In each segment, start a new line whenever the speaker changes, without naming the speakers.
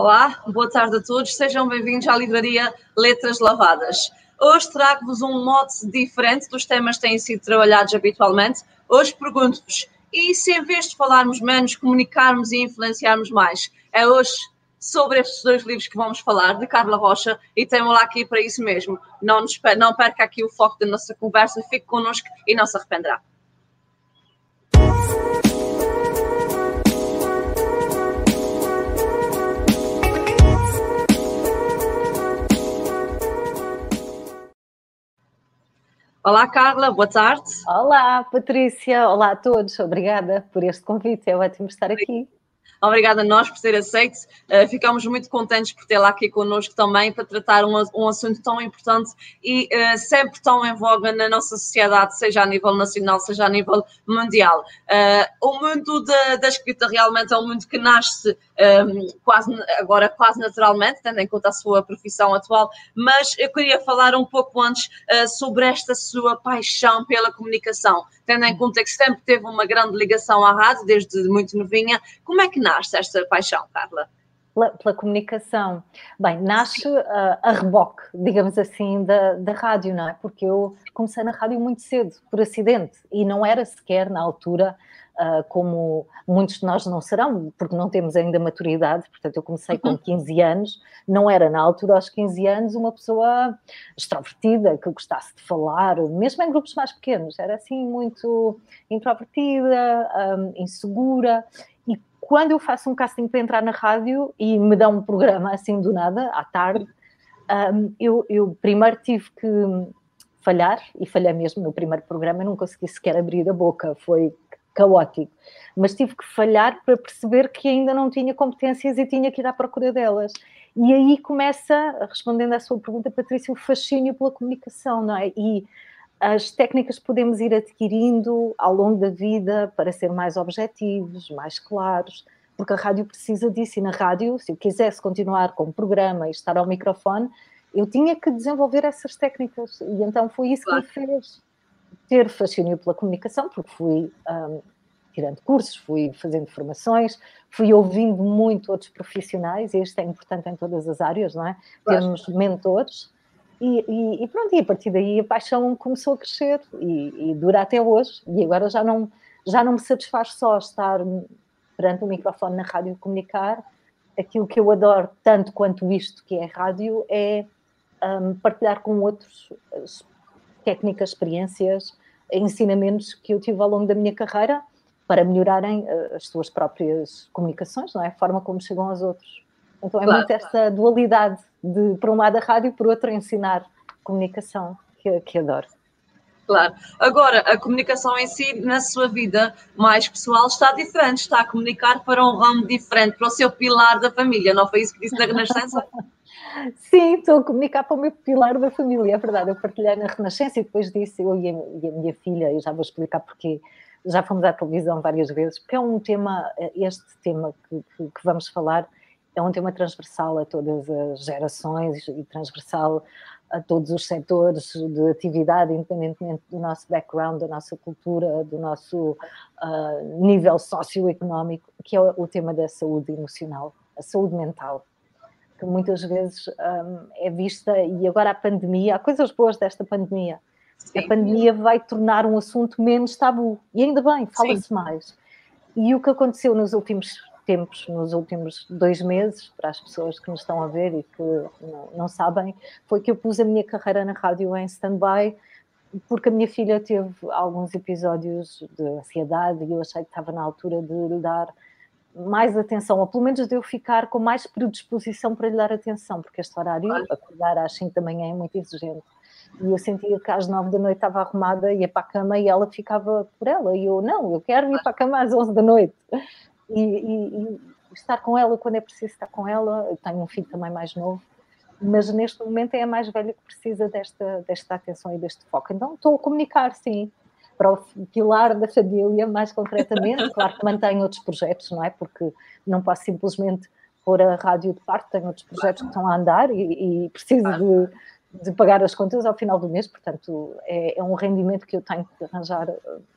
Olá, boa tarde a todos, sejam bem-vindos à livraria Letras Lavadas. Hoje trago-vos um mote diferente dos temas que têm sido trabalhados habitualmente. Hoje pergunto-vos, e se em vez de falarmos menos, comunicarmos e influenciarmos mais? É hoje sobre estes dois livros que vamos falar, de Carla Rocha, e temos lá aqui para isso mesmo. Não, nos, não perca aqui o foco da nossa conversa, fique connosco e não se arrependerá. Olá, Carla, boa tarde.
Olá, Patrícia. Olá a todos. Obrigada por este convite. É ótimo estar aqui.
Obrigada a nós por ter aceito. Uh, ficamos muito contentes por tê-la aqui connosco também para tratar um, um assunto tão importante e uh, sempre tão em voga na nossa sociedade, seja a nível nacional, seja a nível mundial. Uh, o mundo da, da, escrita realmente é um mundo que nasce um, ehm, quase, agora quase naturalmente, tendo em conta a sua profissão atual, mas eu queria falar um pouco antes sobre esta sua paixão pela comunicação, tendo em conta que sempre teve uma grande ligação à rádio, desde muito novinha. Como é que nasce esta paixão, Carla?
Pela, pela comunicação. Bem, nasce uh, a reboque, digamos assim, da, da rádio, não é? Porque eu comecei na rádio muito cedo, por acidente, e não era sequer na altura Uh, como muitos de nós não serão, porque não temos ainda maturidade, portanto, eu comecei com 15 uhum. anos, não era na altura, aos 15 anos, uma pessoa extrovertida, que gostasse de falar, mesmo em grupos mais pequenos, era assim muito introvertida, um, insegura, quando eu faço um casting para entrar na rádio e me dão um programa assim do nada, à tarde, um, eu, eu, primeiro tive que falhar, e falhei mesmo no primeiro programa, não consegui sequer abrir a boca, foi caótico. Mas tive que falhar para perceber que ainda não tinha competências e tinha que ir à procura delas. E aí começa, respondendo à sua pergunta, Patrícia, o fascínio pela comunicação, não é? E as técnicas podemos ir adquirindo ao longo da vida para ser mais objetivos, mais claros, porque a rádio precisa disso. E na rádio, se eu quisesse continuar com o programa e estar ao microfone, eu tinha que desenvolver essas técnicas. E então foi isso claro. que me fez ter fascínio pela comunicação, porque fui um, tirando cursos, fui fazendo formações, fui ouvindo muito outros profissionais, e isto é importante em todas as áreas, não é? Claro. Termos mentores e, e, e, pronto, e a partir daí a paixão começou a crescer e, e, dura até hoje. E agora já não, já não me satisfaz só estar perante o microfone na rádio e comunicar. Aquilo que eu adoro, tanto quanto isto que é rádio, é um, partilhar com outros técnicas, experiências, ensinamentos que eu tive ao longo da minha carreira para melhorarem uh, as suas próprias comunicações, não é? A forma como chegam aos outros. Então é claro. muito esta dualidade de, por um lado, a rádio, por outro, ensinar comunicação, que, que adoro.
Claro. Agora, a comunicação em si, na sua vida mais pessoal, está diferente, está a comunicar para um ramo diferente, para o seu pilar da família, não foi isso que disse na Renascença?
Sim, estou a comunicar para o meu pilar da família, é verdade. Eu partilhei na Renascença e depois disse, eu e a, e a minha filha, e já vou explicar porque já fomos à televisão várias vezes, porque é um tema, este tema que, que, que vamos falar, é um tema transversal a todas as gerações e transversal a todos os setores de atividade, independentemente do nosso background, da nossa cultura, do nosso uh, nível socioeconómico, que é o tema da saúde emocional, a saúde mental, que muitas vezes um, ah, é vista, e agora a pandemia, há coisas boas desta pandemia. Sim. A pandemia vai tornar um assunto menos tabu, e ainda bem, fala-se mais. E o que aconteceu nos últimos tempos, nos últimos dois meses, para as pessoas que nos estão a ver e que não, não sabem, foi que eu pus a minha carreira na rádio em stand-by, porque a minha filha teve alguns episódios de ansiedade e eu achei que estava na altura de lhe dar mais atenção, ou pelo menos de eu ficar com mais predisposição para lhe dar atenção, porque este horário, acordar às 5 da manhã, é muito exigente. E eu sentia que às 9 da noite estava arrumada, ia para a cama e ela ficava por ela. E eu, não, eu quero ir para a cama às 11 da noite e, e, e, estar com ela quando é preciso estar com ela. Eu tenho um filho também mais novo, mas neste momento é a mais velha que precisa desta, desta atenção e deste foco. Então estou a comunicar, sim, para o pilar da família, mais concretamente. Claro que mantenho outros projetos, não é? Porque não posso simplesmente pôr a rádio de parte, tenho outros projetos que estão a andar e, e preciso de de pagar as contas ao final do mês, portanto, é, é, um rendimento que eu tenho que arranjar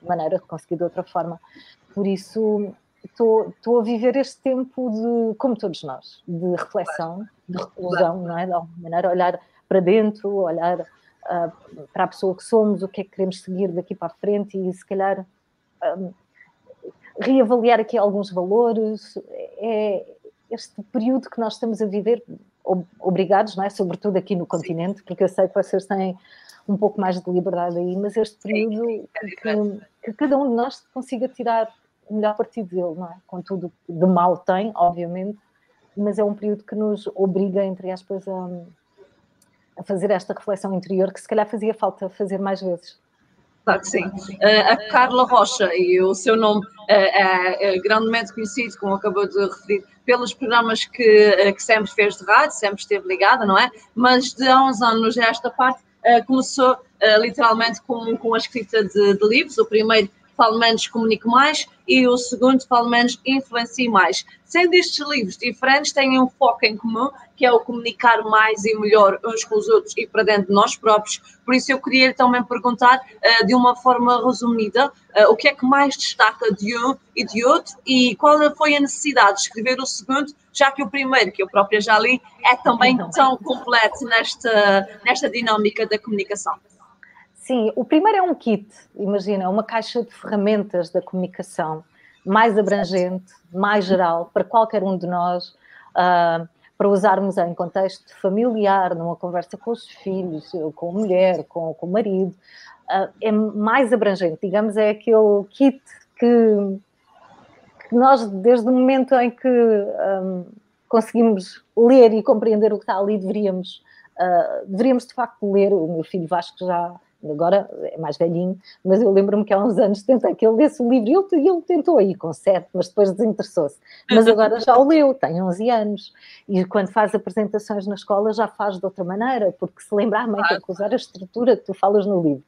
maneira de conseguir de outra forma. Por isso, estou a viver este tempo de, como todos nós, de reflexão, de reclusão, não é? De alguma maneira, olhar para dentro, olhar uh, para a pessoa que somos, o que é que queremos seguir daqui para a frente e se calhar um, reavaliar aqui alguns valores. É este período que nós estamos a viver, obrigados, não é? Sobretudo aqui no continente, porque eu sei que vocês têm um pouco mais de liberdade aí, mas este período que, que cada um de nós consiga tirar melhor partido dele, não é? Com tudo de mal tem, obviamente, mas é um período que nos obriga, entre aspas, a, a fazer esta reflexão interior que se calhar fazia falta fazer mais vezes.
Claro que sim. Uh, a Carla Rocha, e o seu nome uh, é, é, grandemente conhecido, como acabou de referir, pelos programas que, uh, que sempre fez de rádio, sempre esteve ligada, não é? Mas de há uns anos esta parte começou literalmente com, com a escrita de, de livros. O primeiro falo menos, comunico mais, e o segundo, falo menos, influencie mais. Sendo estes livros diferentes, têm um foco em comum, que é o comunicar mais e melhor uns com os outros e para dentro de nós próprios. Por isso, eu queria também perguntar, uh, de uma forma resumida, uh, o que é que mais destaca de um e de outro e qual foi a necessidade de escrever o segundo, já que o primeiro, que eu própria já li, é também tão completo nesta, nesta dinâmica da comunicação.
Sim, o primeiro é um kit, imagina, uma caixa de ferramentas da comunicação mais abrangente, mais geral, para qualquer um de nós, uh, para usarmos em contexto familiar, numa conversa com os filhos, com a mulher, com, com o marido. Uh, é mais abrangente, digamos, é aquele kit que, que nós, desde o momento em que um, ah, conseguimos ler e compreender o que está ali, deveríamos, uh, deveríamos de facto ler. O meu filho Vasco já agora é mais velhinho, mas eu lembro-me que há uns anos tentei que ele lesse o livro e ele, ele tentou aí com sete, mas depois desinteressou-se. Mas agora já o leu, tem 11 anos, e quando faz apresentações na escola já faz de outra maneira, porque se lembrar, mãe, tem que usar a estrutura que tu falas no livro.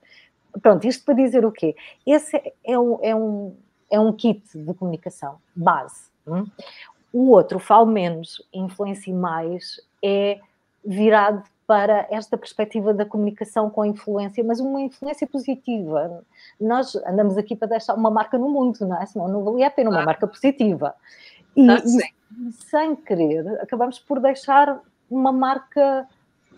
Pronto, isto para dizer o quê? Esse é um, é um, é um kit de comunicação, base. Hum? O outro, falo menos, influencia mais, é virado para esta perspectiva da comunicação com influência, mas uma influência positiva. Nós andamos aqui para deixar uma marca no mundo, não é? Senão não valia a pena uma marca positiva. E, ah, e, sem querer, acabamos por deixar uma marca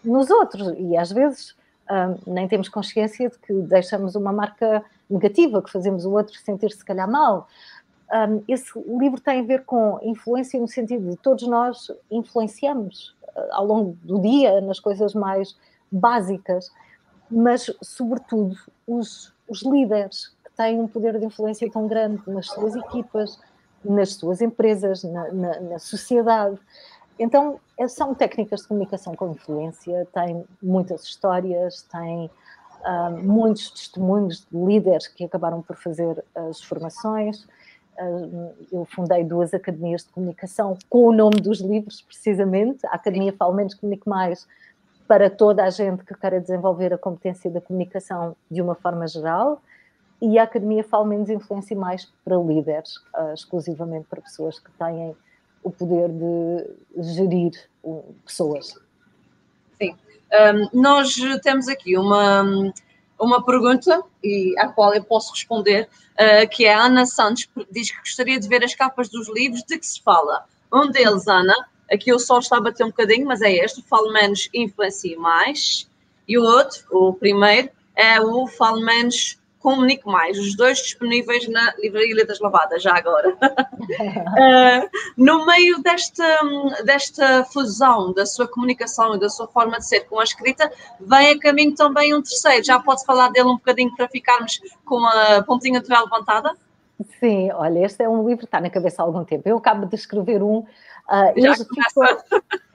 nos outros. E às vezes hum, nem temos consciência de que deixamos uma marca negativa, que fazemos o outro sentir-se, se calhar, mal. Um, esse livro tem a ver com influência no sentido de todos nós influenciamos ao longo do dia, nas coisas mais básicas, mas, sobretudo, os, os líderes que têm um poder de influência tão grande nas suas equipas, nas suas empresas, na, na, na sociedade. Então, são técnicas de comunicação com influência, têm muitas histórias, têm uh, muitos testemunhos de líderes que acabaram por fazer as formações, eu fundei duas academias de comunicação com o nome dos livros, precisamente. A Academia Falo Menos Comunique Mais, para toda a gente que queira desenvolver a competência da comunicação de uma forma geral, e a Academia Falo Menos Influência Mais para líderes, uh, exclusivamente para pessoas que têm o poder de gerir pessoas.
Sim. Um, nós temos aqui uma uma pergunta e à qual eu posso responder, uh, que é a Ana Santos diz que gostaria de ver as capas dos livros de que se fala. Um deles, Ana, aqui o sol está a bater um bocadinho, mas é este, Falo Menos, Influencie Mais. E o outro, o primeiro, é o Falo Menos, Comunique Mais, os dois disponíveis na Livraria Letras Lavadas, já agora. uh, no meio desta, desta fusão da sua comunicação e da sua forma de ser com a escrita, vem a caminho também um terceiro. Já pode falar dele um bocadinho para ficarmos com a pontinha de levantada?
Sim, olha, este é um livro que está na cabeça há algum tempo. Eu acabo de escrever um. Uh, Já ficou,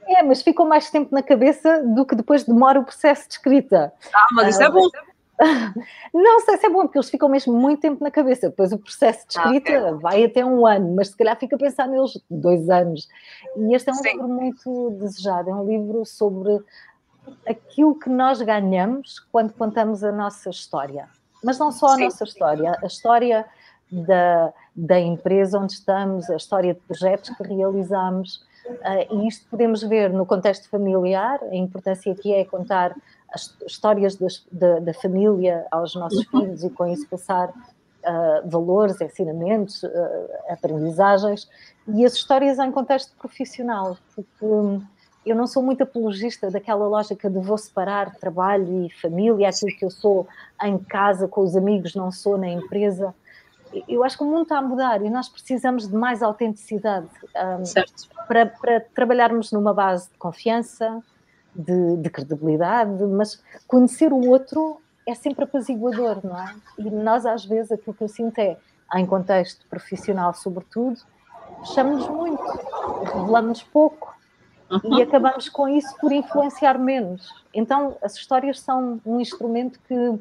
é, mas ficou mais tempo na cabeça do que depois demora o processo de escrita.
Ah, mas isso uh, é bom.
Não sei se é bom, porque eles ficam mesmo muito tempo na cabeça. Depois o processo de escrita ah, vai até um ano, mas se calhar fica a pensar neles dois anos. E este é um Sim. livro muito desejado, é um livro sobre aquilo que nós ganhamos quando contamos a nossa história. Mas não só a Sim. nossa história, a história da, da empresa onde estamos, a história de projetos que realizamos. Uh, e isto podemos ver no contexto familiar, a importância que é contar as histórias das, da, da, família aos nossos uhum. filhos e com isso passar uh, valores, ensinamentos, uh, aprendizagens e as histórias em contexto profissional, porque um, eu não sou muito apologista daquela lógica de vou separar trabalho e família, aquilo que eu sou em casa com os amigos, não sou na empresa. Eu acho que o mundo está a mudar e nós precisamos de mais autenticidade um, para, para, trabalharmos numa base de confiança, de, de credibilidade, mas conhecer o outro é sempre apaziguador, não é? E nós, às vezes, aquilo que eu sinto é, em contexto profissional, sobretudo, fechamos-nos muito, revelamos pouco uhum. e acabamos com isso por influenciar menos. Então, as histórias são um instrumento que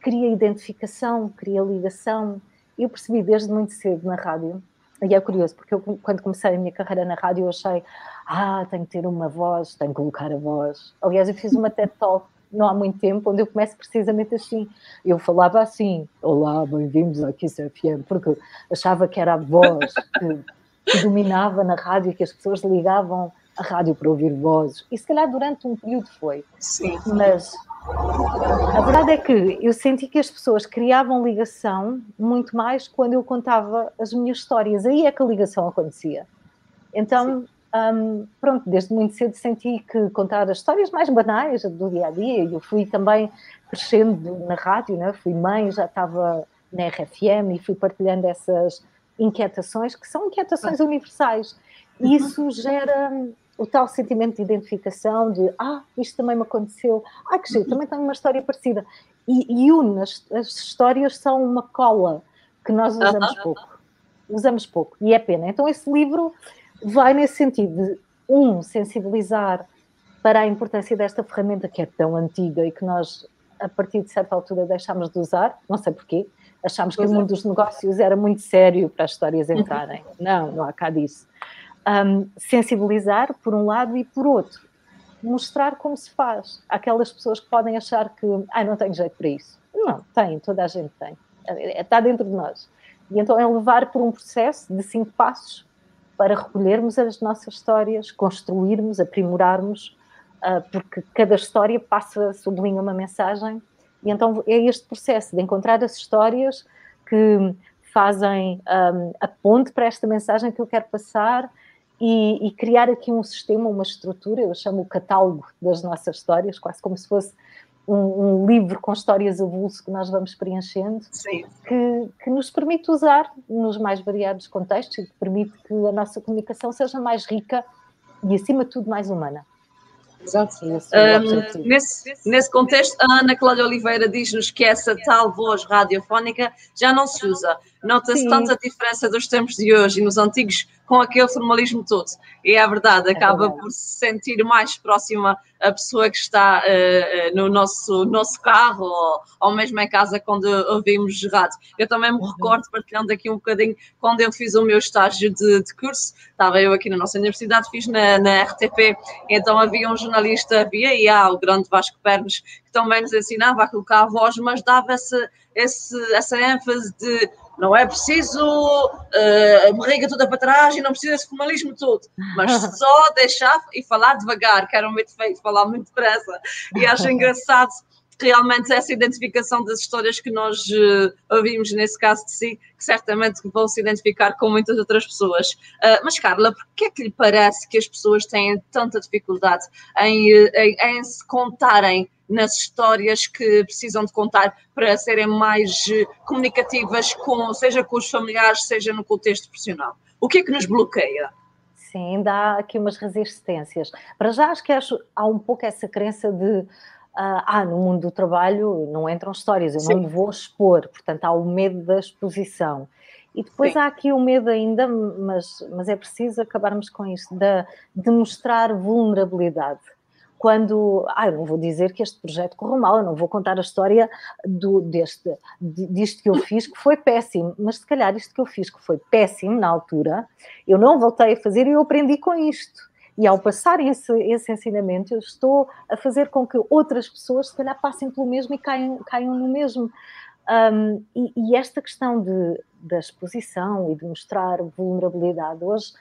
cria identificação, cria ligação. Eu percebi desde muito cedo na rádio, e é curioso, porque eu, quando comecei a minha carreira na rádio, eu achei, ah, tenho que ter uma voz, tenho que colocar a voz. Aliás, eu fiz uma TED Talk não há muito tempo, onde eu começo precisamente assim. Eu falava assim: Olá, bem-vindos à Kiss FM, porque achava que era a voz que, que dominava na rádio, que as pessoas ligavam a rádio para ouvir vozes. E se calhar durante um período foi.
Sim.
Mas a verdade é que eu senti que as pessoas criavam ligação muito mais quando eu contava as minhas histórias. Aí é que a ligação acontecia. Então, um, pronto, desde muito cedo senti que contar as histórias mais banais do dia a dia, eu fui também crescendo na rádio, né? fui mãe, já estava na RFM e fui partilhando essas inquietações, que são inquietações universais. E isso gera o tal sentimento de identificação, de ah, isto também me aconteceu, ah, que giro, também tenho uma história parecida. E, e une, as, as histórias são uma cola que nós usamos pouco. Usamos pouco, e é pena. Então, esse livro vai nesse sentido de, um, sensibilizar para a importância desta ferramenta que é tão antiga e que nós, a partir de certa altura, deixámos de usar, não sei porquê, achámos que o mundo dos negócios era muito sério para as histórias entrarem. Não, não há cá disso. Um, sensibilizar, por um lado, e por outro, mostrar como se faz. Aquelas pessoas que podem achar que, ah, não tenho jeito para isso. Não, tem, toda a gente tem. Está dentro de nós. E então é levar por um processo de cinco passos para recolhermos as nossas histórias, construirmos, aprimorarmos, uh, porque cada história passa, sublinha uma mensagem, e então é este processo de encontrar as histórias que fazem um, a ponte para esta mensagem que eu quero passar e, e, criar aqui um sistema, uma estrutura, eu chamo o catálogo das nossas histórias, quase como se fosse um, um, livro com histórias avulso que nós vamos preenchendo, que, que, nos permite usar nos mais variados contextos e que permite que a nossa comunicação seja mais rica e, acima de tudo, mais humana.
Exato. É um, nesse, nesse contexto, a Ana Cláudia Oliveira diz-nos que essa tal voz radiofónica já não se usa. Nota-se tanta diferença dos tempos de hoje e nos antigos com aquele formalismo todo. E é verdade, acaba é verdade. por se sentir mais próxima a pessoa que está uh, no nosso, nosso carro ou, ou mesmo em casa quando ouvimos rádio. Eu também me uhum. recordo, partilhando aqui um bocadinho, quando eu fiz o meu estágio de, de curso, estava eu aqui na nossa universidade, fiz na, na RTP, então havia um jornalista, havia e há o grande Vasco Pernes, que também nos ensinava a colocar a voz, mas dava esse, essa ênfase de não é preciso uh, a barriga toda para trás e não precisa esse formalismo todo, mas só deixar e falar devagar, que era um meio feito falar muito depressa. E acho engraçado realmente essa identificação das histórias que nós uh, ouvimos nesse caso de si, que certamente vão se identificar com muitas outras pessoas. Uh, mas, Carla, por que é que lhe parece que as pessoas têm tanta dificuldade em, em, em se contarem nas histórias que precisam de contar para serem mais eh, comunicativas, com, seja com os familiares, seja no contexto profissional? O que é que nos bloqueia?
Sim, dá aqui umas resistências. Para já acho que acho, há um pouco essa crença de ah, no mundo do trabalho não entram histórias, eu Sim. não me vou expor, portanto há o medo da exposição. E depois Sim. há aqui o medo ainda, mas, mas é preciso acabarmos com isto, de, de mostrar vulnerabilidade quando, ah, eu não vou dizer que este projeto correu mal, eu não vou contar a história do, deste, disto que eu fiz que foi péssimo, mas se calhar isto que eu fiz que foi péssimo na altura, eu não voltei a fazer e eu aprendi com isto. E ao passar esse, esse ensinamento, eu estou a fazer com que outras pessoas, se calhar, passem pelo mesmo e caiam, caiam no mesmo. Um, e, e, esta questão de, da exposição e de mostrar vulnerabilidade hoje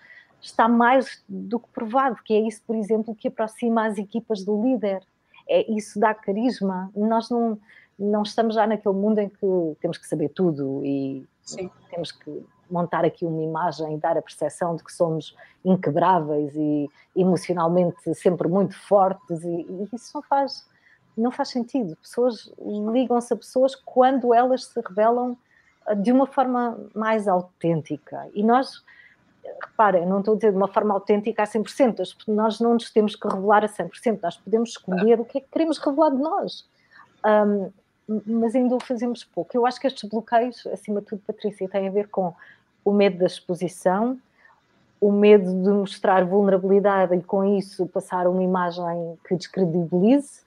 está mais do que provado, que é isso, por exemplo, que aproxima as equipas do líder. É isso dá carisma. Nós não não estamos já naquele mundo em que temos que saber tudo e Sim. temos que montar aqui uma imagem e dar a percepção de que somos inquebráveis e emocionalmente sempre muito fortes e, e isso não faz não faz sentido. Pessoas ligam-se a pessoas quando elas se revelam de uma forma mais autêntica. E nós, reparem, não estou a dizer de uma forma autêntica a 100%, nós não nos temos que revelar a 100%, nós podemos escolher o que é que queremos revelar de nós. Um, mas ainda o fazemos pouco. Eu acho que estes bloqueios, acima de tudo, Patrícia, têm a ver com o medo da exposição, o medo de mostrar vulnerabilidade e com isso passar uma imagem que descredibilize,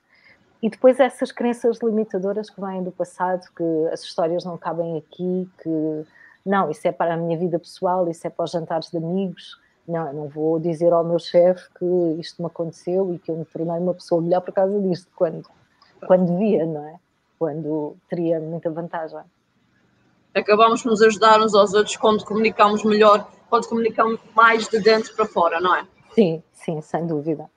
e depois essas crenças limitadoras que vêm do passado, que as histórias não cabem aqui, que não, isso é para a minha vida pessoal, isso é para os jantares de amigos. Não, não vou dizer ao meu chefe que isto me aconteceu e que eu me tornei uma pessoa melhor por causa disto, quando, quando devia, não é? Quando teria muita vantagem.
Acabamos por nos ajudar uns aos outros quando comunicamos melhor, quando comunicamos mais de dentro para fora, não é?
Sim, sim, sem dúvida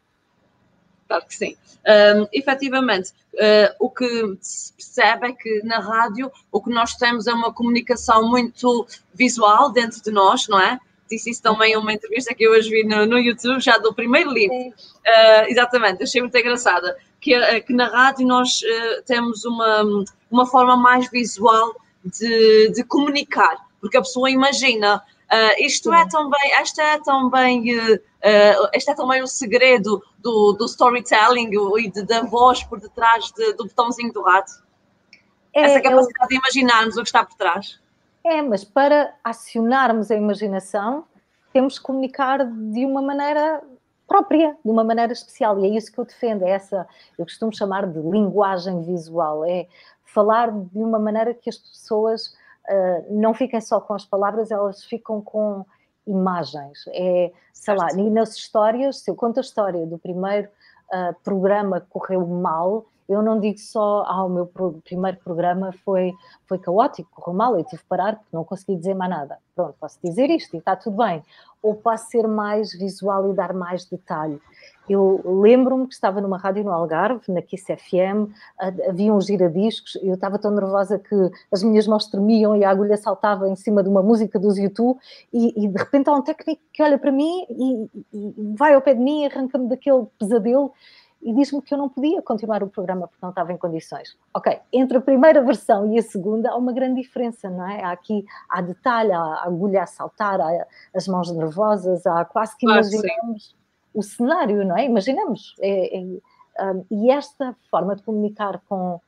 claro que sim. Um, efetivamente, uh, o que se percebe é que na rádio o que nós temos é uma comunicação muito visual dentro de nós, não é? Disse isso também em uma entrevista que eu hoje vi no, no YouTube, já do primeiro livro. Uh, exatamente, achei muito engraçada. Que, uh, que na rádio nós uh, temos uma, uma forma mais visual de, de comunicar, porque a pessoa imagina Uh, isto é também, esta é também, uh, uh, este é também o segredo do, do storytelling e de, da voz por detrás de, do botãozinho do rato. É, Essa capacidade de imaginarmos o que está por trás.
É, mas para acionarmos a imaginação, temos que comunicar de uma maneira própria, de uma maneira especial. E é isso que eu defendo, é essa, eu costumo chamar de linguagem visual, é falar de uma maneira que as pessoas uh, não fiquem só com as palavras, elas ficam com imagens. É, sei lá, e nas histórias, se eu conto a história do primeiro uh, programa que correu mal, eu não digo só, ah, o meu primeiro programa foi, foi caótico, correu mal, eu tive que parar porque não consegui dizer mais nada. Pronto, posso dizer isto e está tudo bem. Ou posso ser mais visual e dar mais detalhe. Eu lembro-me que estava numa rádio no Algarve, na Kiss FM, havia uns giradiscos, eu estava tão nervosa que as minhas mãos tremiam e a agulha saltava em cima de uma música dos YouTube e, e de repente há um técnico que olha para mim e, e vai ao pé de mim e arranca-me daquele pesadelo e diz-me que eu não podia continuar o programa porque não estava em condições. Ok, entre a primeira versão e a segunda há uma grande diferença, não é? Há aqui, há detalhe, há a agulha a saltar, há as mãos nervosas, há quase que imaginamos o cenário, não é? Imaginamos. É, é, um, e esta forma de comunicar com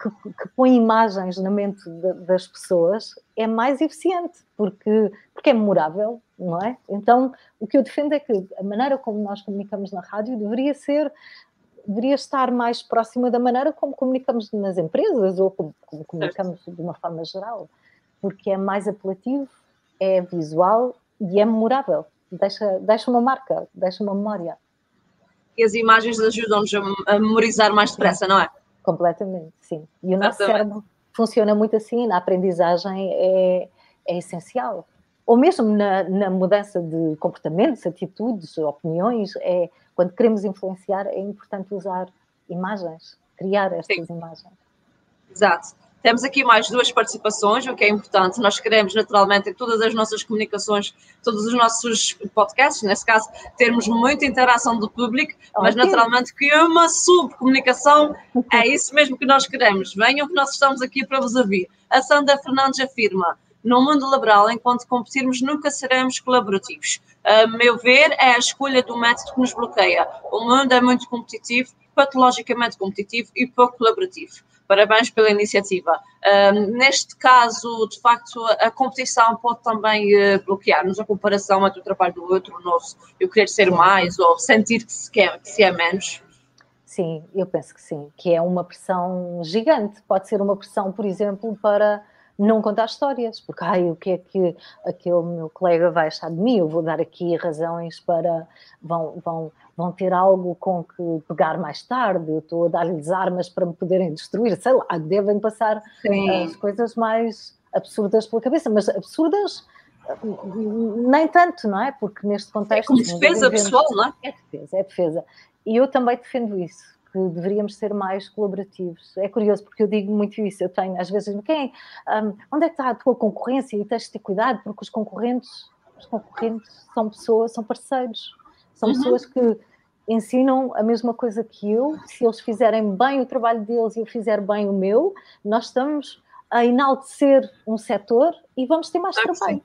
que, que põe imagens na mente de, das pessoas é mais eficiente, porque, porque é memorável, não é? Então, o que eu defendo é que a maneira como nós comunicamos na rádio deveria ser deveria estar mais próxima da maneira como comunicamos nas empresas ou como, como comunicamos de uma forma geral, porque é mais apelativo, é visual e é memorável deixa, deixa uma marca, deixa uma memória.
E as imagens ajudam-nos a, memorizar mais depressa, não é?
Completamente, sim. E o nosso cérebro funciona muito assim, na aprendizagem é, é essencial. Ou mesmo na, na, mudança de comportamentos, atitudes, opiniões, é, quando queremos influenciar, é importante usar imagens, criar estas sim. imagens.
Exato. Temos aqui mais duas participações, o que é importante. Nós queremos, naturalmente, em todas as nossas comunicações, todos os nossos podcasts, nesse caso, termos muita interação do público, mas naturalmente que uma subcomunicação é isso mesmo que nós queremos. Venham que nós estamos aqui para vos ouvir. A Sandra Fernandes afirma: no mundo laboral, enquanto competirmos, nunca seremos colaborativos. A meu ver, é a escolha do método que nos bloqueia. O mundo é muito competitivo, patologicamente competitivo e pouco colaborativo parabéns pela iniciativa. neste caso, de facto, a competição pode também uh, bloquear-nos a comparação entre o trabalho do outro, o nosso, eu querer ser mais ou sentir que se, quer, que se é menos.
Sim, eu penso que sim, que é uma pressão gigante. Pode ser uma pressão, por exemplo, para não contar histórias, porque ai, o que é que aquele meu colega vai achar de mim? Eu vou dar aqui razões para vão, vão, vão ter algo com que pegar mais tarde, eu estou a dar-lhes armas para me poderem destruir, sei lá, devem passar Sim. as coisas mais absurdas pela cabeça, mas absurdas nem tanto, não é? Porque neste contexto.
É como defesa pessoal, não é?
É defesa, é defesa. E eu também defendo isso, que deveríamos ser mais colaborativos. É curioso, porque eu digo muito isso, eu tenho, às vezes, quem, um, onde é que está a tua concorrência? E tens de ter cuidado, porque os concorrentes, os concorrentes são pessoas, são parceiros, são uhum. pessoas que ensinam a mesma coisa que eu, se eles fizerem bem o trabalho deles e eu fizer bem o meu, nós estamos a enaltecer um setor e vamos ter mais claro trabalho.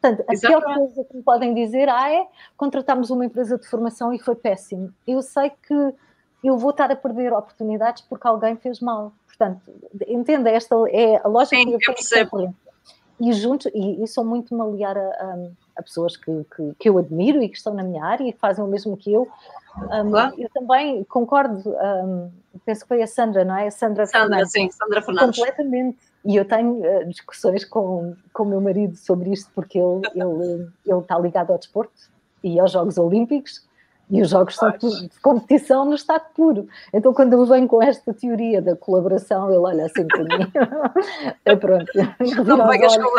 Portanto, a pior coisa que me podem dizer ah, é contratamos uma empresa de formação e foi péssimo. Eu sei que eu vou estar a perder oportunidades porque alguém fez mal. Portanto, entenda, esta é a lógica
Sim, que eu percebo.
E junto, e, e sou muito maliar a, a, a pessoas que, que, que, eu admiro e que estão na minha área e que fazem o mesmo que eu. Um, claro. Eu também concordo, um, penso que foi a Sandra, não é? A
Sandra, Sandra Fernandes. sim, Sandra Fernandes.
Completamente. E eu tenho uh, discussões com o meu marido sobre isto, porque ele, ele, ele está ligado ao desporto e aos Jogos Olímpicos, e os jogos são de competição no estado puro. Então, quando ele vem com esta teoria da colaboração, ele olha assim para mim. é pronto.
Não pegas não.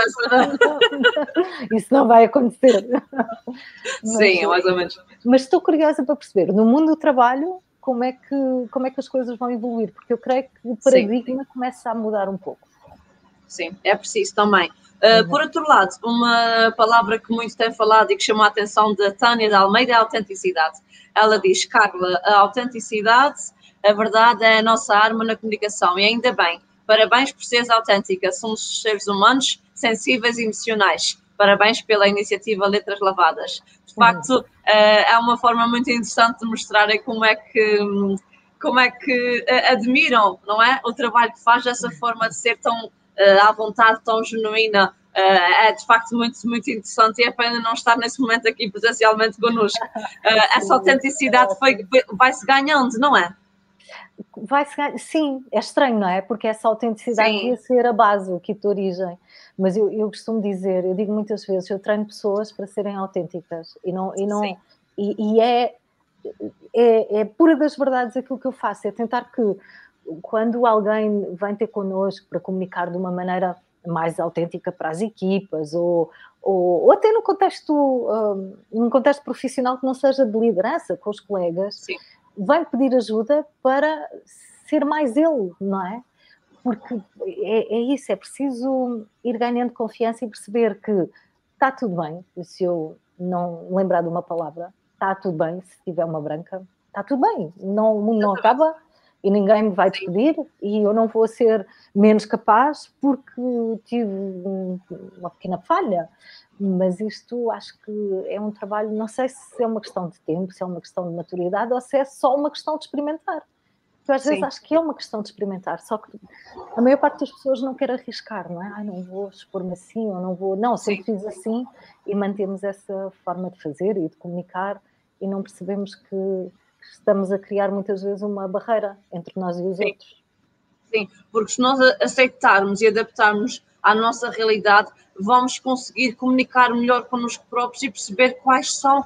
Isso não vai acontecer.
Sim, mas, mais ou menos.
Mas estou curiosa para perceber, no mundo do trabalho, como é que, como é que as coisas vão evoluir? Porque eu creio que o paradigma Sim. começa a mudar um pouco.
Sim, é preciso também. Uh, por outro lado, uma palavra que muito tem falado e que chamou a atenção da Tânia de Almeida é a autenticidade. Ela diz, Carla, a autenticidade, a verdade é a nossa arma na comunicação e ainda bem. Parabéns por seres autêntica. Somos seres humanos sensíveis e emocionais. Parabéns pela iniciativa Letras Lavadas. De facto, uh, é uma forma muito interessante de mostrar como é que como é que uh, admiram, não é, o trabalho que faz dessa forma de ser tão à vontade, tão genuína, uh, é de facto muito, muito interessante e é pena não estar nesse momento aqui presencialmente connosco. Uh, essa autenticidade vai-se ganhando, não é?
Vai-se sim, é estranho, não é? Porque essa autenticidade sim. ia ser a base, o kit de origem. Mas eu, eu costumo dizer, eu digo muitas vezes, eu treino pessoas para serem autênticas e não, e não e, e é, é, é pura das verdades aquilo que eu faço, é tentar que quando alguém vem ter connosco para comunicar de uma maneira mais autêntica para as equipas ou, ou, ou até no contexto, um, num contexto profissional que não seja de liderança com os colegas, Sim. vem pedir ajuda para ser mais ele, não é? Porque é, é isso, é preciso ir ganhando confiança e perceber que está tudo bem, se eu não lembrar de uma palavra, está tudo bem, se tiver uma branca, está tudo bem, não, o mundo não acaba e ninguém me vai despedir e eu não vou ser menos capaz porque tive uma pequena falha. Mas isto acho que é um trabalho, não sei se é uma questão de tempo, se é uma questão de maturidade ou se é só uma questão de experimentar. Eu às Sim. vezes acho que é uma questão de experimentar, só que a maior parte das pessoas não quer arriscar, não é? Ai, não vou expor-me assim, ou não vou. Não, sempre Sim. fiz assim e mantemos essa forma de fazer e de comunicar e não percebemos que estamos a criar muitas vezes uma barreira entre nós e os Sim. outros.
Sim, porque se nós aceitarmos e adaptarmos à nossa realidade, vamos conseguir comunicar melhor connosco próprios e perceber quais são uh,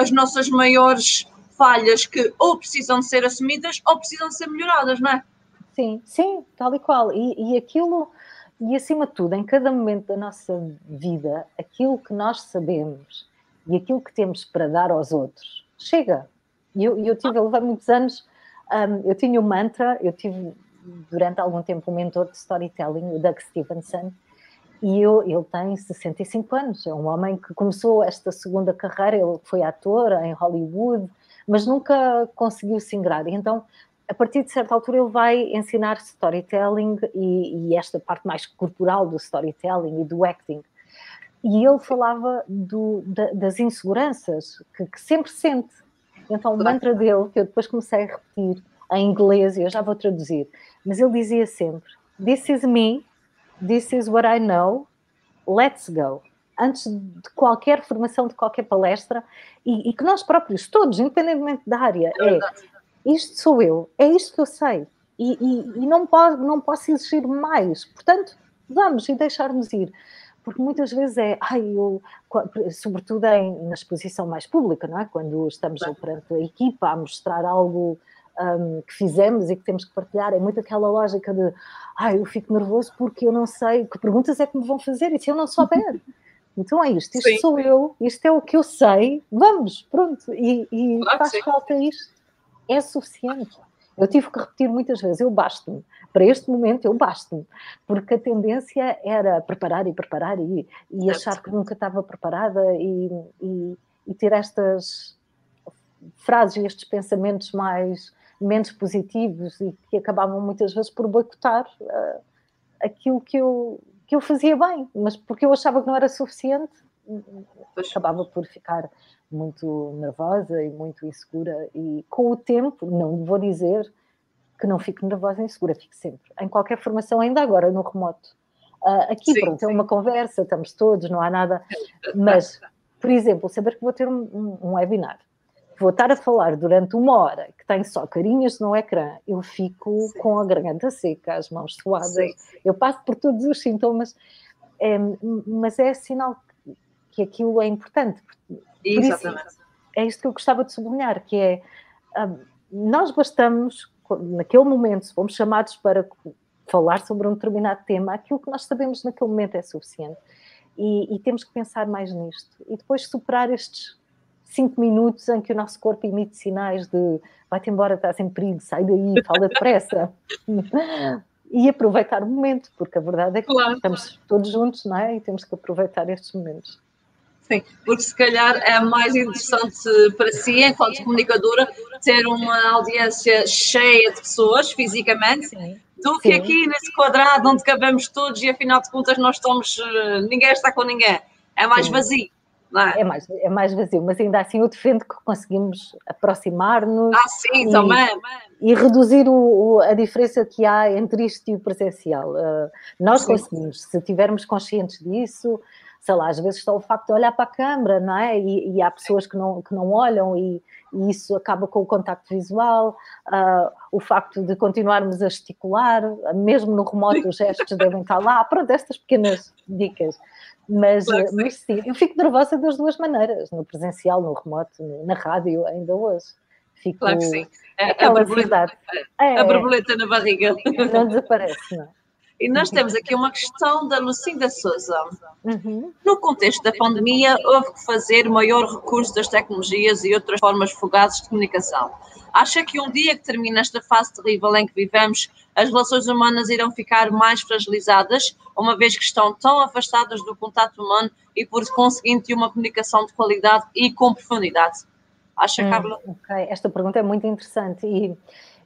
as nossas maiores falhas que ou precisam de ser assumidas ou precisam de ser melhoradas, não é?
Sim, sim, tal e qual. E, e aquilo, e acima de tudo, em cada momento da nossa vida, aquilo que nós sabemos e aquilo que temos para dar aos outros, chega. E eu, eu tive, eu levei muitos anos, um, eu tinha um mantra, eu tive durante algum tempo um mentor de storytelling, o Doug Stevenson, e eu, ele tem 65 anos, é um homem que começou esta segunda carreira, ele foi ator em Hollywood, mas nunca conseguiu se ingrar. Então, a partir de certa altura, ele vai ensinar storytelling e, e esta parte mais corporal do storytelling e do acting. E ele falava do, da, das inseguranças que, que sempre sente então, o mantra dele, que eu depois comecei a repetir em inglês, e eu já vou traduzir, mas ele dizia sempre: This is me, this is what I know, let's go. Antes de qualquer formação, de qualquer palestra, e, e que nós próprios, todos, independentemente da área, é, isto sou eu, é isto que eu sei, e, e, e não, posso, não posso exigir mais. Portanto, vamos e deixar-nos ir porque muitas vezes é, ai, eu, sobretudo em, na exposição mais pública, não é? Quando estamos perante a equipa a mostrar algo um, que fizemos e que temos que partilhar, é muito aquela lógica de, ai, eu fico nervoso porque eu não sei, que perguntas é que me vão fazer e se eu não souber? Então é isto, isto sim. sou eu, isto é o que eu sei, vamos, pronto, e, e claro faz falta isto, é suficiente. Eu tive que repetir muitas vezes, eu basto-me. Para este momento, eu basto-me. Porque a tendência era preparar e preparar e, e achar que nunca estava preparada e, e, e ter estas frases e estes pensamentos mais menos positivos e que acabavam muitas vezes por boicotar uh, aquilo que eu, que eu fazia bem, mas porque eu achava que não era suficiente, acabava por ficar muito nervosa e muito insegura. E com o tempo, não vou dizer que não fico nervosa e insegura, fico sempre. Em qualquer formação, ainda agora no remoto. Uh, aqui, sim, pronto, é sim. é uma conversa, estamos todos, não há nada. Mas, por exemplo, saber que vou ter um, um, webinar vou estar a falar durante uma hora que tem só carinhas no ecrã, eu fico Sim. com a garganta seca, as mãos suadas, eu passo por todos os sintomas, é, mas é sinal que, que aquilo é importante.
Exatamente. Isso,
é isto que eu gostava de sublinhar, que é um, nós bastamos, naquele momento, se fomos chamados para falar sobre um determinado tema, aquilo que nós sabemos naquele momento é suficiente. E, e temos que pensar mais nisto. E depois superar estes cinco minutos em que o nosso corpo emite sinais de vai-te embora, estás em perigo, sai daí, fala depressa. e aproveitar o momento, porque a verdade é que claro. estamos todos juntos, não é? E temos que aproveitar estes momentos.
Sim, porque se calhar é mais interessante para si, enquanto comunicadora, ter uma audiência cheia de pessoas fisicamente, Sim. do que Sim. aqui nesse quadrado onde cabemos todos e afinal de contas nós estamos, eh, ninguém está com ninguém. É mais Sim. vazio. É?
é? mais, é mais vazio, mas ainda assim eu defendo que conseguimos aproximar-nos
ah, sim, e, também.
e reduzir o, o, a diferença que há entre isto e o presencial. Uh, nós sim. conseguimos, se estivermos conscientes disso, sei lá, às vezes só o facto de olhar para a câmara, não é? E, e há pessoas que não, que não olham e, e isso acaba com o contacto visual, uh, o facto de continuarmos a gesticular, mesmo no remoto os gestos devem estar lá, pronto, estas pequenas dicas. Mas, claro mas sim, eu fico nervosa das duas maneiras, no presencial, no remoto, na rádio, ainda hoje. Fico,
claro que sim. É, a, borboleta, é, a borboleta na barriga.
Não desaparece, não.
E nós temos aqui uma questão da Lucinda Souza. Uhum. No contexto da pandemia, houve que fazer maior recurso das tecnologias e outras formas fugazes de comunicação. Acha que um dia que termina esta fase terrível em que vivemos, as relações humanas irão ficar mais fragilizadas, uma vez que estão tão afastadas do contato humano e, por conseguinte, uma comunicação de qualidade e com profundidade? Acha, hum, Carla?
Ok, esta pergunta é muito interessante e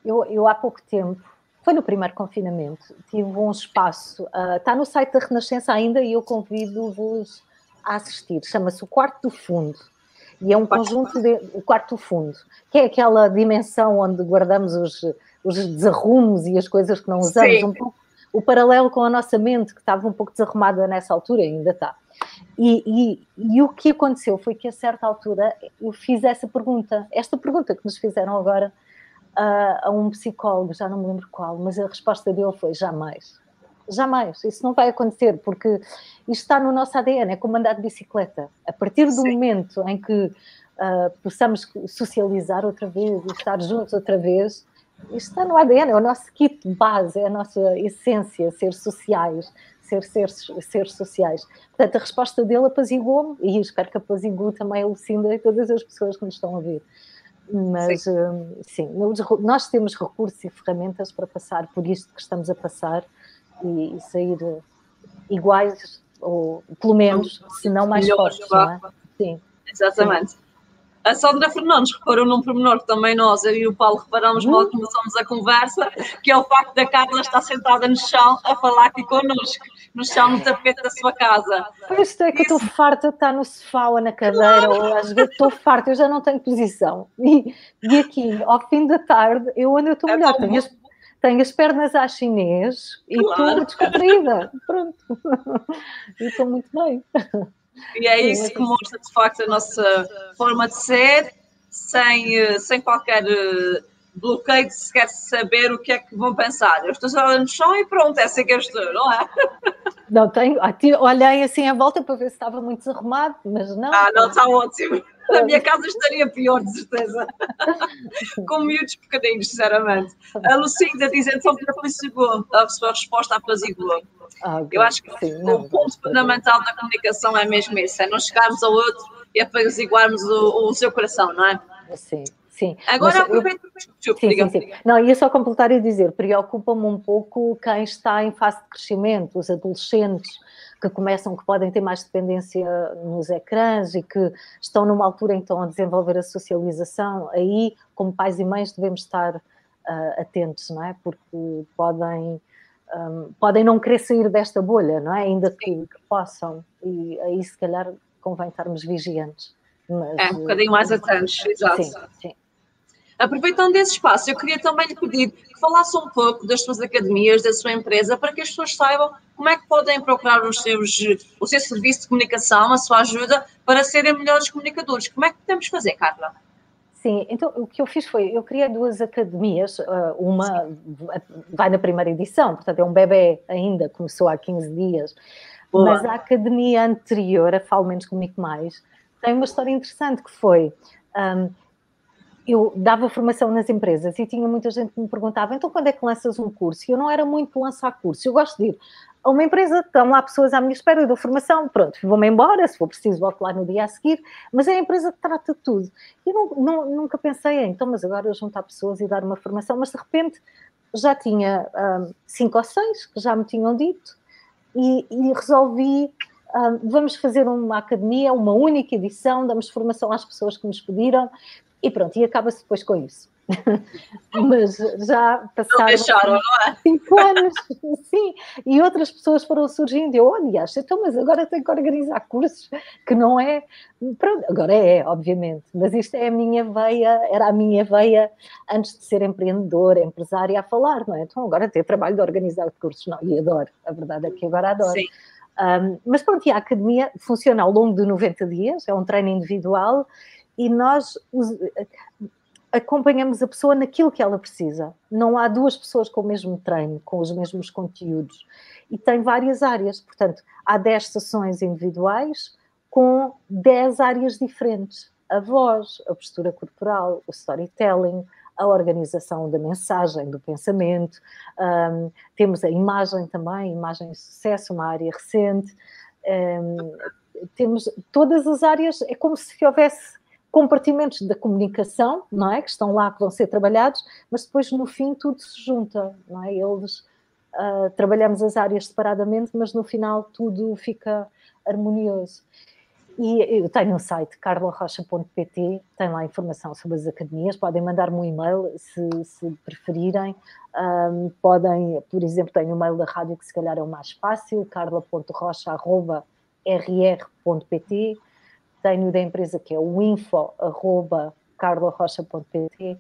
eu, eu há pouco tempo, foi no primeiro confinamento, tive um espaço, uh, está no site da Renascença ainda e eu convido-vos a assistir, chama-se o Quarto do Fundo. E é um conjunto de o quarto fundo, que é aquela dimensão onde guardamos os, os desarrumos e as coisas que não usamos, um pouco, o paralelo com a nossa mente, que estava um pouco desarrumada nessa altura, ainda está. E, e, e, o que aconteceu foi que a certa altura eu fiz essa pergunta, esta pergunta que nos fizeram agora uh, a um psicólogo, já não me lembro qual, mas a resposta dele foi jamais. Jamais, isso não vai acontecer, porque isto está no nosso ADN, é como andar de bicicleta. A partir do Sim. momento em que uh, possamos socializar outra vez e estar juntos outra vez, isto está no ADN, é o nosso kit base, é a nossa essência, ser sociais, ser seres, ser sociais. Portanto, a resposta dele apaziguou-me e espero que apazigue também a Lucinda e todas as pessoas que nos estão a ver. Mas, sim. Uh, sim, nós temos recursos e ferramentas para passar por isto que estamos a passar e, e sair iguais, ou pelo menos, se não mais fortes, não é?
Sim. Exatamente. Sim. A Sandra Fernandes reparou num pormenor que também nós, eu e o Paulo, reparamos uhum. mal começamos a conversa, que é o facto da Carla estar sentada no chão a falar aqui connosco, no chão, no tapete da sua casa.
Pois é que Isso. estou farta de estar no sofá ou na cadeira, claro. ou às vezes estou farta, eu já não tenho posição. E, e aqui, ao fim da tarde, eu ando, eu estou é melhor, tenho as tenho as pernas à chinês e estou descobrida. Pronto. e estou muito bem.
E é isso que mostra de facto a nossa forma de ser, sem, eh, sem qualquer eh, bloqueio de sequer saber o que é que vão pensar. Eu estou só no chão e pronto, é assim que eu estou, não é?
Não tenho, olhei assim à volta para ver se estava muito desarrumado, mas não.
Ah, não, está ótimo. Na minha casa estaria pior, de certeza. Com miúdos pequeninos, sinceramente. A Lucinda diz então que apaziguou, a sua resposta apaziguou. Ah, Eu acho que Sim, o não, ponto não, fundamental da comunicação é mesmo esse, é não chegarmos ao outro e apaziguarmos o, o seu coração, não é?
Sim, Sim.
Agora aproveito.
Eu... Sim, sim, sim. Não, ia só completar e dizer: preocupa-me um pouco quem está em fase de crescimento, os adolescentes que começam, que podem ter mais dependência nos ecrãs e que estão numa altura então a desenvolver a socialização. Aí, como pais e mães, devemos estar uh, atentos, não é? Porque podem. Um, podem não querer sair desta bolha, não é? Ainda que, que possam, e aí se calhar convém estarmos vigiantes.
Mas, é, um bocadinho mais atentos, exato. Sim, sim. Aproveitando esse espaço, eu queria também lhe pedir que falasse um pouco das suas academias, da sua empresa, para que as pessoas saibam como é que podem procurar os seus, o seu serviço de comunicação, a sua ajuda, para serem melhores comunicadores. Como é que podemos fazer, Carla?
Sim, então o que eu fiz foi, eu criei duas academias, uh, uma vai na primeira edição, portanto é um bebê ainda, começou há 15 dias, Boa. mas a academia anterior, a Falo Menos Comigo Mais, tem uma história interessante que foi, um, eu dava formação nas empresas e tinha muita gente que me perguntava, então quando é que lanças um curso? E eu não era muito lançar curso, eu gosto de ir a uma empresa, estão lá pessoas à minha espera, eu dou formação, pronto, vou-me embora, se for preciso volto lá no dia a seguir, mas é a empresa que trata de tudo. E não, não, nunca pensei, então, mas agora eu juntar pessoas e dar uma formação, mas de repente já tinha um, cinco ou seis que já me tinham dito e, e resolvi um, vamos fazer uma academia, uma única edição, damos formação às pessoas que nos pediram e pronto, e acaba-se depois com isso. Mas já passaram
deixaram,
é? cinco anos, sim, e outras pessoas foram surgindo. Eu, aliás, então, mas agora tenho que organizar cursos, que não é. Pronto, agora é, obviamente, mas isto é a minha veia, era a minha veia antes de ser empreendedora, empresária a falar, não é? Então agora ter trabalho de organizar cursos, não, e adoro, a verdade é que agora adoro. Sim. Um, mas pronto, e a academia funciona ao longo de 90 dias, é um treino individual e nós acompanhamos a pessoa naquilo que ela precisa. Não há duas pessoas com o mesmo treino, com os mesmos conteúdos. E tem várias áreas, portanto, há 10 sessões individuais com 10 áreas diferentes. A voz, a postura corporal, o storytelling, a organização da mensagem, do pensamento, um, temos a imagem também, imagem de sucesso, uma área recente, um, temos todas as áreas, é como se houvesse compartimentos da comunicação, não é? Que estão lá, que vão ser trabalhados, mas depois no fim tudo se junta, não é? Eles uh, trabalhamos as áreas separadamente, mas no final tudo fica harmonioso. E eu tenho um site, carlorocha.pt, tem lá informação sobre as academias, podem mandar-me um e-mail se, se preferirem. Um, podem, por exemplo, tenho o um e-mail da rádio que se calhar é o mais fácil, carla.rocha.rr.pt. Tenho da empresa que é o info.carlorocha.pt.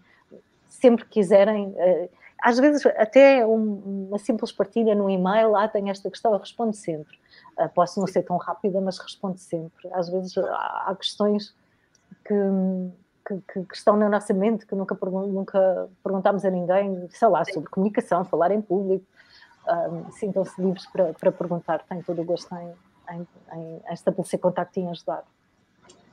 Sempre quiserem, uh, às vezes até um, uma simples partilha no e-mail, lá ah, tem esta questão, eu respondo sempre. Uh, posso não ser tão rápida, mas respondo sempre. Às vezes há, questões que, que, que, estão na nossa mente, que nunca, nunca perguntámos a ninguém, sei lá, sobre comunicação, falar em público. Uh, Sintam-se livres para, para perguntar, tenho todo o gosto em, em, em estabelecer contacto e em ajudar.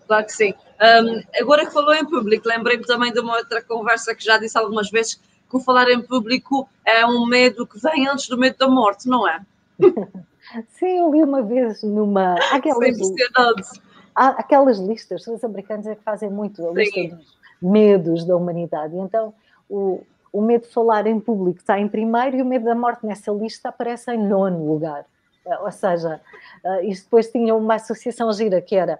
Claro que sim. Um, agora que falou em público, lembrei-me também de uma outra conversa que já disse algumas vezes, que o falar em público é um medo que vem antes do medo da morte, não é?
Sim, eu li uma vez numa. Aquelas, há aquelas listas, os americanos é que fazem muito a lista Sim. dos medos da humanidade. Então, o, o medo de falar em público está em primeiro e o medo da morte nessa lista aparece em nono lugar. Ou seja, uh, isto depois tinha uma associação gira que era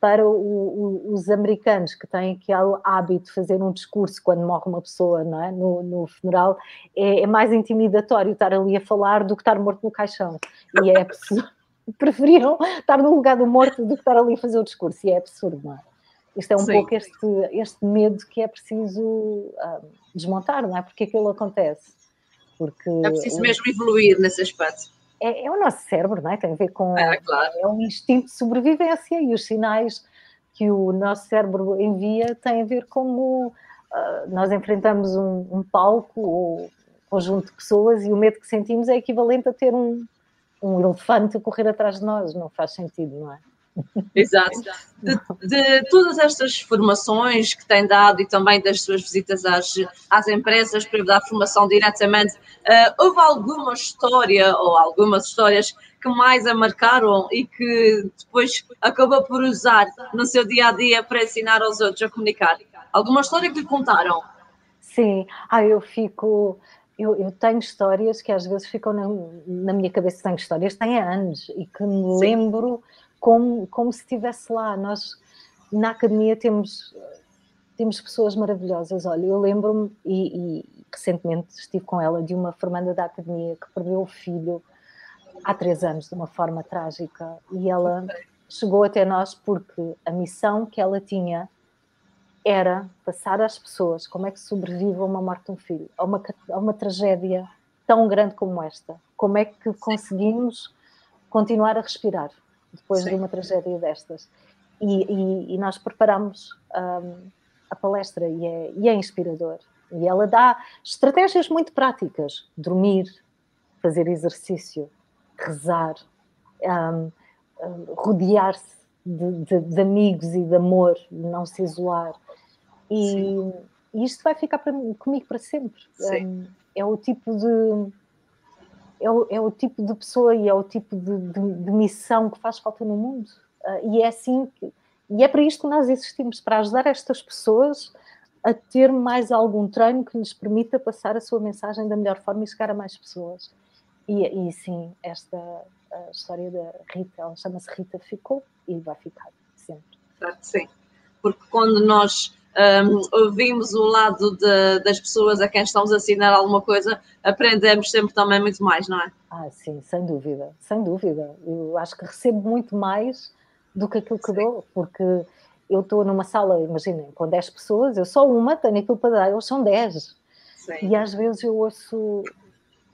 para o, o, os americanos que têm aquele hábito de fazer um discurso quando morre uma pessoa não é? no, no funeral, é, é, mais intimidatório estar ali a falar do que estar morto no caixão. E é absurdo. Preferiram estar no lugar do morto do que estar ali a fazer o discurso. E é absurdo, não é? Isto é um Sim. pouco este, este medo que é preciso uh, desmontar, não é? Porque aquilo acontece. Porque,
é preciso mesmo evoluir nesse aspecto
é, é, o nosso cérebro, não é? Tem a ver com.
É, claro.
é um instinto de sobrevivência e os sinais que o nosso cérebro envia têm a ver como uh, nós enfrentamos um, um, palco ou um conjunto de pessoas e o medo que sentimos é equivalente a ter um, um elefante a correr atrás de nós. Não faz sentido, não é?
Exato. De, de, todas estas formações que tem dado e também das suas visitas às, às empresas para dar formação diretamente, uh, houve alguma história ou algumas histórias que mais a marcaram e que depois acabou por usar no seu dia a dia para ensinar aos outros a comunicar? Alguma história que lhe contaram?
Sim, ah, eu fico. Eu, eu, tenho histórias que às vezes ficam na, na minha cabeça, tenho histórias que têm anos e que me Sim. lembro como, como se estivesse lá. Nós na academia temos, temos pessoas maravilhosas. Olha, eu lembro-me, e, e, recentemente estive com ela, de uma formanda da academia que perdeu o filho há três anos de uma forma trágica e ela chegou até nós porque a missão que ela tinha era passar às pessoas como é que sobrevive a uma morte de um filho, a uma, a uma tragédia tão grande como esta. Como é que conseguimos continuar a respirar depois Sim. de uma tragédia destas? E, e, e nós preparamos um, a palestra e é, e é inspirador. E ela dá estratégias muito práticas: dormir, fazer exercício, rezar, um, um, rodear-se de, de, de, amigos e de amor, não se isolar, e, e isto vai ficar para, comigo para sempre. Um, é o tipo de. É o, é o, tipo de pessoa e é o tipo de, de, de missão que faz falta no mundo. Uh, e é assim que, e é para isto que nós existimos, para ajudar estas pessoas a ter mais algum treino que lhes permita passar a sua mensagem da melhor forma e chegar a mais pessoas. E, e sim, esta história da Rita, ela chama-se Rita, ficou e vai ficar sempre.
Sim, porque quando nós um, ouvimos o lado de, das pessoas a quem estamos a ensinar alguma coisa, aprendemos sempre também muito mais, não é?
Ah, sim, sem dúvida, sem dúvida. Eu acho que recebo muito mais do que aquilo que sim. dou, porque eu estou numa sala, imaginem, com 10 pessoas, eu sou uma, tenho aquilo para dar, eles são 10. Sim. E às vezes eu ouço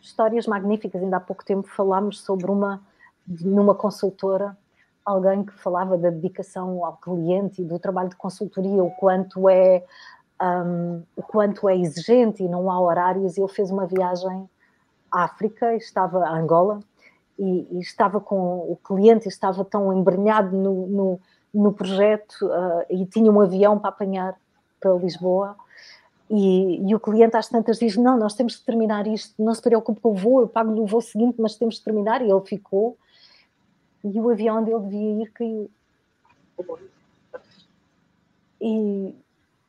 histórias magníficas. Ainda há pouco tempo falámos sobre uma, numa consultora, alguém que falava da dedicação ao cliente e do trabalho de consultoria, o quanto é um, o quanto é exigente e não há horários. Ele fez uma viagem à África, estava a Angola e, e, estava com o cliente, estava tão embrenhado no, no, no projeto uh, e tinha um avião para apanhar para Lisboa. E, e, o cliente às tantas diz: Não, nós temos que terminar isto, não se preocupe com o voo, eu pago-lhe o voo seguinte, mas temos de terminar. E ele ficou e o avião onde ele devia ir caiu. E,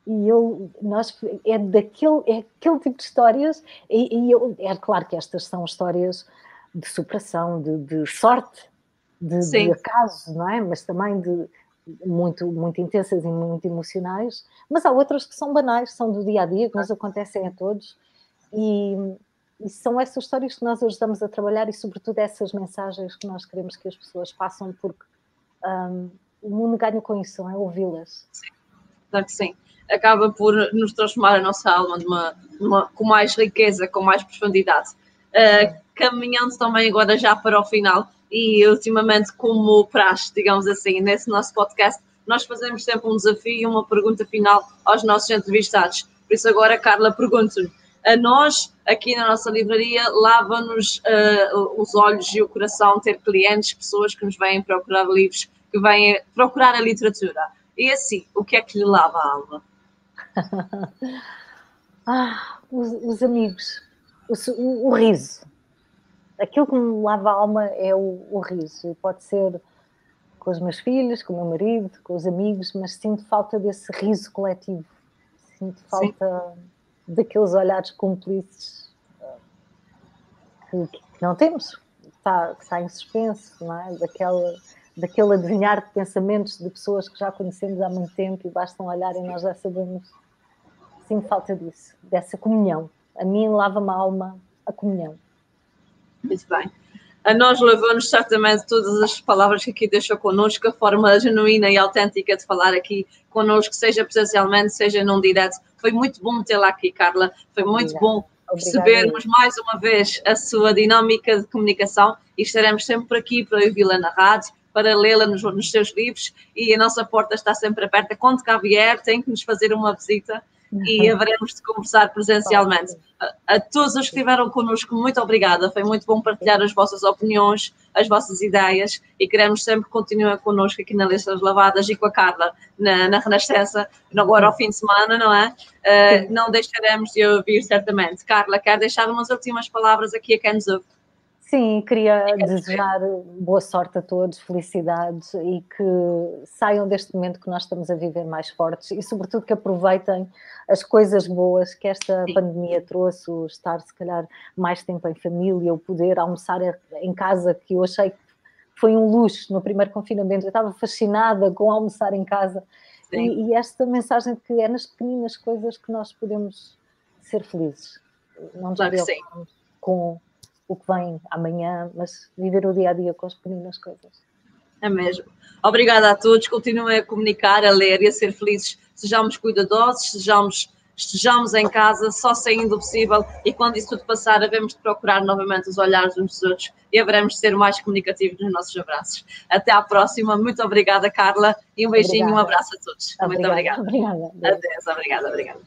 e eu, nós, é daquele, é aquele tipo de histórias, e, e eu, é claro que estas são histórias de superação, de, de sorte, de, de, acaso, não é? Mas também de muito, muito intensas e muito emocionais, mas há outras que são banais, são do dia a dia, que nos acontecem a todos, e, e são essas histórias que nós ajudamos a trabalhar e, sobretudo, essas mensagens que nós queremos que as pessoas passam, porque um, o mundo ganha com isso, é? Ouvi-las.
Sim, claro que sim. Acaba por nos transformar a nossa alma numa, numa, com mais riqueza, com mais profundidade. Uh, caminhando também agora já para o final, e ultimamente, como praxe, digamos assim, nesse nosso podcast, nós fazemos sempre um desafio e uma pergunta final aos nossos entrevistados. Por isso, agora, Carla, pergunto-lhe a nós, aqui na nossa livraria, lava-nos uh, os olhos e o coração ter clientes, pessoas que nos vêm procurar livros, que vêm procurar a literatura. E assim, o que é que lhe lava a alma?
ah, os, os amigos, o, o, riso. Aquilo que me lava a alma é o, o riso. E pode ser com os meus filhos, com o meu marido, com os amigos, mas sinto falta desse riso coletivo. Sinto falta. Sim daqueles olhares cúmplices que, que não temos, está, está em suspenso, não é? Daquela, daquele adivinhar de pensamentos de pessoas que já conhecemos há muito tempo e basta um olhar e nós já sabemos. Sinto falta disso, dessa comunhão. A mim lava-me a alma a comunhão.
Muito bem. A nós levou-nos certamente todas as palavras que aqui deixou connosco, a forma genuína e autêntica de falar aqui connosco, seja presencialmente, seja num direto. Foi muito bom tê-la aqui, Carla. Foi muito Obrigada. bom percebermos mais uma vez a sua dinâmica de comunicação e estaremos sempre por aqui para ouvi-la na rádio, para lê-la nos, nos, seus livros e a nossa porta está sempre aberta. Quando cá vier, tem que nos fazer uma visita e haveremos de conversar presencialmente. A, a, todos os que estiveram connosco, muito obrigada. Foi muito bom partilhar as vossas opiniões, as vossas ideias e queremos sempre continuar connosco aqui na Listas Lavadas e com a Carla na, na Renascença, agora ao fim de semana, não é? Uh, não deixaremos de ouvir certamente. Carla, quer deixar umas últimas palavras aqui a quem nos ouve?
Sim, queria desejar boa sorte a todos, felicidades e que saiam deste momento que nós estamos a viver mais fortes e, sobretudo, que aproveitem as coisas boas que esta Sim. pandemia trouxe, o estar, se calhar, mais tempo em família, o poder almoçar em casa, que eu achei que foi um luxo no primeiro confinamento. Eu estava fascinada com almoçar em casa e, e esta mensagem de que é nas pequeninas coisas que nós podemos ser felizes. Não nos claro com o que vem amanhã, mas viver o dia a dia com as pequenas coisas.
É mesmo. Obrigada a todos. Continuem a comunicar, a ler e a ser felizes. Sejamos cuidadosos, sejamos, estejamos em casa, só saindo possível. E quando isso tudo passar, havemos de procurar novamente os olhares uns dos outros e haveremos de ser mais comunicativos nos nossos abraços. Até à próxima. Muito obrigada, Carla. E um beijinho e um abraço a todos. Obrigada, Muito obrigada. Obrigada. Adeus. Obrigada, obrigada.